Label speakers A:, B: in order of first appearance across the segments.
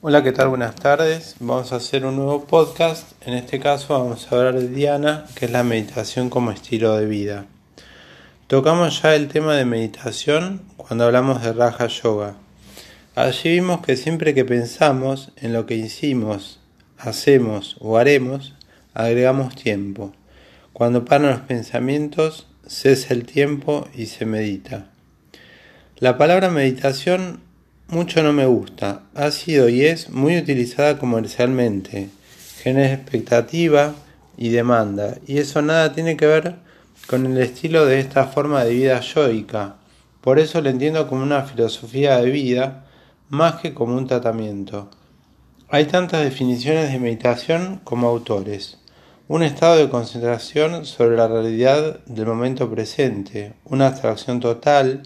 A: Hola, ¿qué tal? Buenas tardes. Vamos a hacer un nuevo podcast. En este caso vamos a hablar de Diana, que es la meditación como estilo de vida. Tocamos ya el tema de meditación cuando hablamos de Raja Yoga. Allí vimos que siempre que pensamos en lo que hicimos, hacemos o haremos, agregamos tiempo. Cuando paran los pensamientos, cesa el tiempo y se medita. La palabra meditación mucho no me gusta. Ha sido y es muy utilizada comercialmente. Genera expectativa y demanda. Y eso nada tiene que ver con el estilo de esta forma de vida yoica. Por eso lo entiendo como una filosofía de vida más que como un tratamiento. Hay tantas definiciones de meditación como autores. Un estado de concentración sobre la realidad del momento presente, una abstracción total,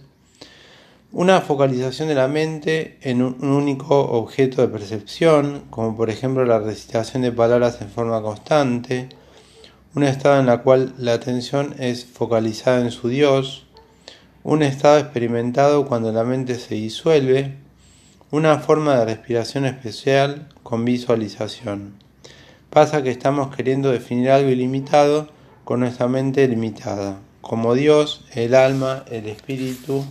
A: una focalización de la mente en un único objeto de percepción, como por ejemplo la recitación de palabras en forma constante, un estado en el cual la atención es focalizada en su Dios, un estado experimentado cuando la mente se disuelve, una forma de respiración especial con visualización. Pasa que estamos queriendo definir algo ilimitado con nuestra mente limitada. Como Dios, el alma, el espíritu,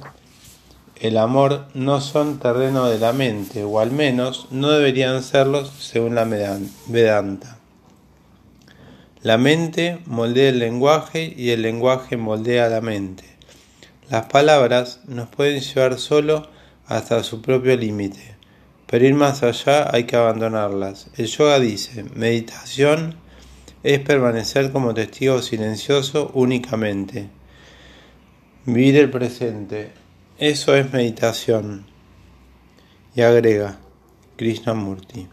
A: el amor no son terreno de la mente, o al menos no deberían serlos según la Vedanta. La mente moldea el lenguaje y el lenguaje moldea la mente. Las palabras nos pueden llevar solo hasta su propio límite, pero ir más allá hay que abandonarlas. El yoga dice, meditación es permanecer como testigo silencioso únicamente. Vivir el presente, eso es meditación. Y agrega, Krishnamurti.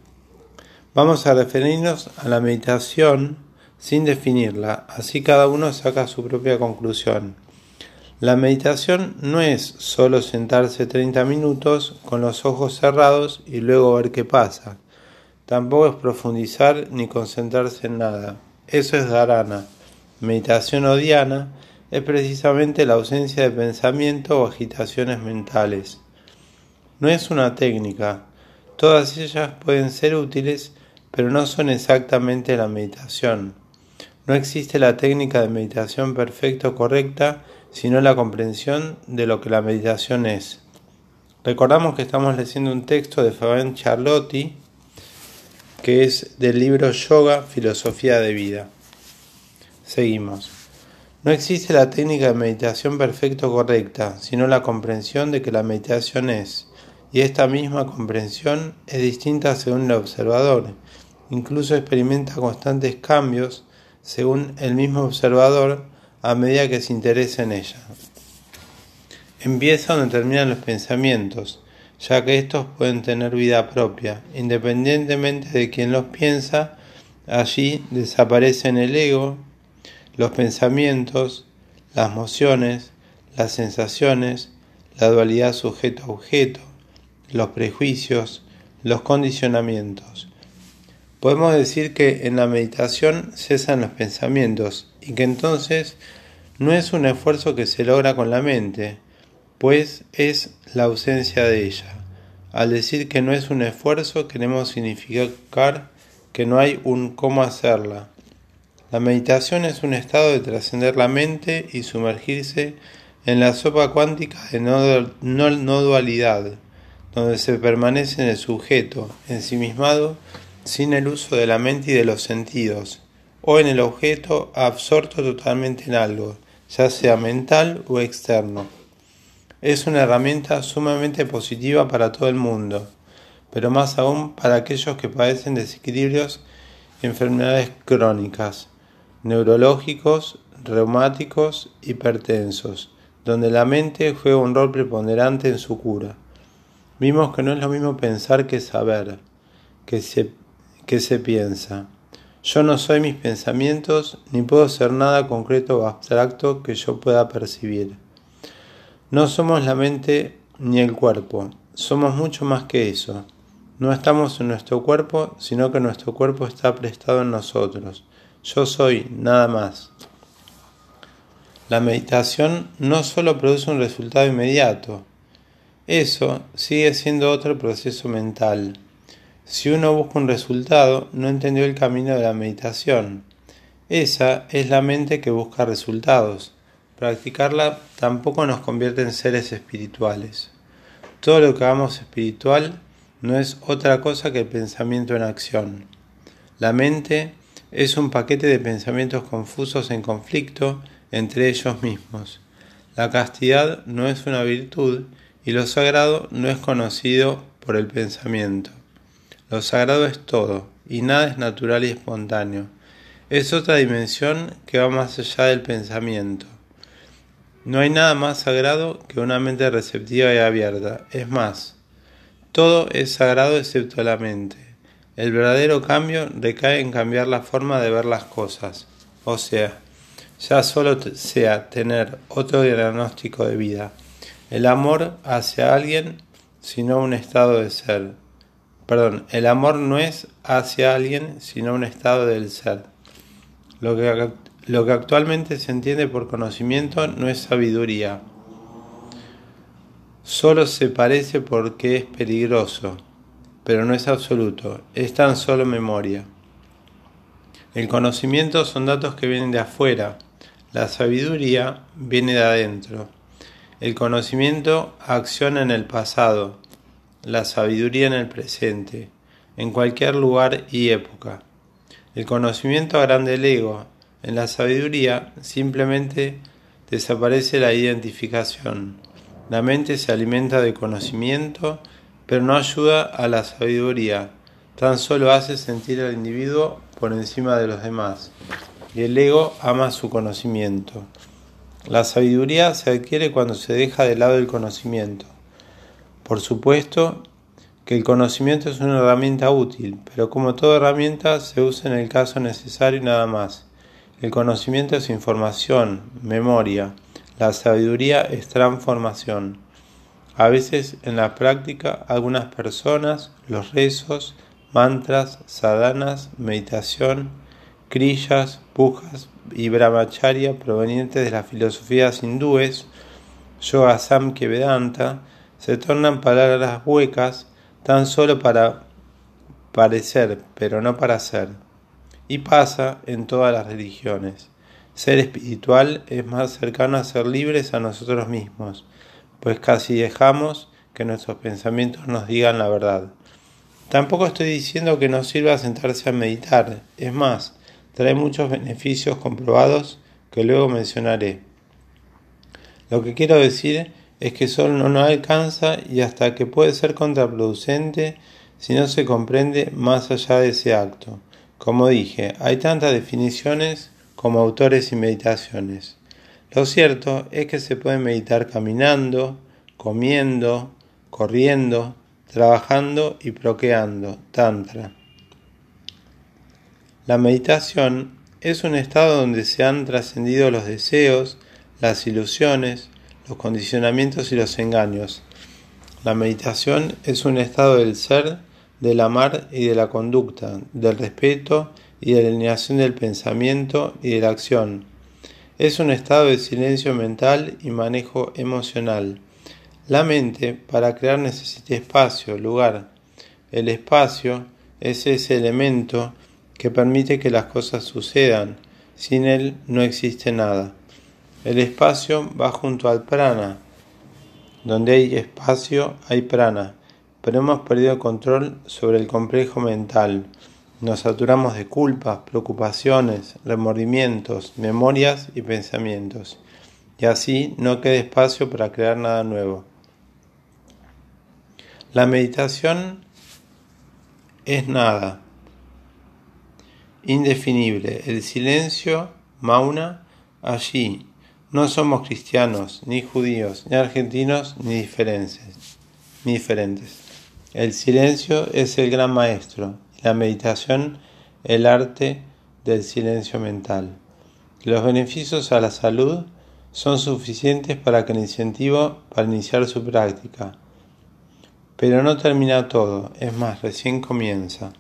A: Vamos a referirnos a la meditación sin definirla, así cada uno saca su propia conclusión. La meditación no es solo sentarse 30 minutos con los ojos cerrados y luego ver qué pasa. Tampoco es profundizar ni concentrarse en nada. Eso es dharana. Meditación o dhyana es precisamente la ausencia de pensamiento o agitaciones mentales. No es una técnica. Todas ellas pueden ser útiles, pero no son exactamente la meditación. No existe la técnica de meditación perfecta o correcta, sino la comprensión de lo que la meditación es. Recordamos que estamos leyendo un texto de Fabián Charlotti, que es del libro Yoga, Filosofía de Vida. Seguimos. No existe la técnica de meditación perfecta o correcta, sino la comprensión de que la meditación es, y esta misma comprensión es distinta según el observador. Incluso experimenta constantes cambios según el mismo observador a medida que se interesa en ella. Empieza donde terminan los pensamientos, ya que estos pueden tener vida propia. Independientemente de quien los piensa, allí desaparecen el ego, los pensamientos, las emociones, las sensaciones, la dualidad sujeto-objeto, los prejuicios, los condicionamientos. Podemos decir que en la meditación cesan los pensamientos y que entonces no es un esfuerzo que se logra con la mente, pues es la ausencia de ella. Al decir que no es un esfuerzo queremos significar que no hay un cómo hacerla. La meditación es un estado de trascender la mente y sumergirse en la sopa cuántica de no, dualidad, donde se permanece en el sujeto, ensimismado, sin el uso de la mente y de los sentidos, o en el objeto absorto totalmente en algo, ya sea mental o externo. Es una herramienta sumamente positiva para todo el mundo, pero más aún para aquellos que padecen desequilibrios y enfermedades crónicas, neurológicos, reumáticos, hipertensos, donde la mente juega un rol preponderante en su cura. Vimos que no es lo mismo pensar que saber, que se ¿Qué se piensa. Yo no soy mis pensamientos, ni puedo ser nada concreto o abstracto que yo pueda percibir. No somos la mente ni el cuerpo, somos mucho más que eso. No estamos en nuestro cuerpo, sino que nuestro cuerpo está prestado en nosotros. Yo soy nada más. La meditación no solo produce un resultado inmediato, eso sigue siendo otro proceso mental Si uno busca un resultado, no entendió el camino de la meditación. Esa es la mente que busca resultados. Practicarla tampoco nos convierte en seres espirituales. Todo lo que hagamos espiritual no es otra cosa que el pensamiento en acción. La mente es un paquete de pensamientos confusos en conflicto entre ellos mismos. La castidad no es una virtud y lo sagrado no es conocido por el pensamiento. Lo sagrado es todo y nada es natural y espontáneo. Es otra dimensión que va más allá del pensamiento. No hay nada más sagrado que una mente receptiva y abierta. Es más, todo es sagrado excepto la mente. El verdadero cambio recae en cambiar la forma de ver las cosas. O sea, ya solo sea tener otro diagnóstico de vida. El amor hacia alguien, sino un estado de ser. Perdón, el amor no es hacia alguien, sino un estado del ser. Lo que lo que actualmente se entiende por conocimiento no es sabiduría. Solo se parece porque es peligroso, pero no es absoluto, es tan solo memoria. El conocimiento son datos que vienen de afuera, la sabiduría viene de adentro. El conocimiento acciona en el pasado, la sabiduría en el presente, en cualquier lugar y época. El conocimiento agranda el ego, en la sabiduría simplemente desaparece la identificación. La mente se alimenta de conocimiento, pero no ayuda a la sabiduría, tan solo hace sentir al individuo por encima de los demás. Y el ego ama su conocimiento. La sabiduría se adquiere cuando se deja de lado el conocimiento. Por supuesto que el conocimiento es una herramienta útil, pero como toda herramienta se usa en el caso necesario y nada más. El conocimiento es información, memoria. La sabiduría es transformación. A veces en la práctica algunas personas, los rezos, mantras, sadhanas, meditación, kriyas, pujas y brahmacharya provenientes de las filosofías hindúes, yoga samkhya vedanta, se tornan palabras huecas tan solo para parecer, pero no para ser y pasa en todas las religiones. Ser espiritual es más cercano a ser libres a nosotros mismos, pues casi dejamos que nuestros pensamientos nos digan la verdad. Tampoco estoy diciendo que no sirva sentarse a meditar, es más, trae muchos beneficios comprobados que luego mencionaré. Lo que quiero decir es que solo no nos alcanza y hasta que puede ser contraproducente si no se comprende más allá de ese acto. Como dije, hay tantas definiciones como autores y meditaciones. Lo cierto es que se puede meditar caminando, comiendo, corriendo, trabajando y proqueando, tantra. La meditación es un estado donde se han trascendido los deseos, las ilusiones, los condicionamientos y los engaños. La meditación es un estado del ser del amar y de la conducta, del respeto y de la alineación del pensamiento y de la acción. Es un estado de silencio mental y manejo emocional. La mente para crear necesita espacio, lugar. El espacio es ese elemento que permite que las cosas sucedan. Sin él no existe nada. El espacio va junto al prana. Donde hay espacio hay prana pero hemos perdido control sobre el complejo mental. Nos saturamos de culpas, preocupaciones, remordimientos, memorias y pensamientos, y así no queda espacio para crear nada nuevo. La meditación es nada, indefinible. El silencio, mauna, allí. No somos cristianos, ni judíos, ni argentinos, ni diferentes. Ni diferentes. El silencio es el gran maestro la meditación el arte del silencio mental. Los beneficios a la salud son suficientes para que el incentivo para iniciar su práctica. Pero no termina todo, es más, recién comienza.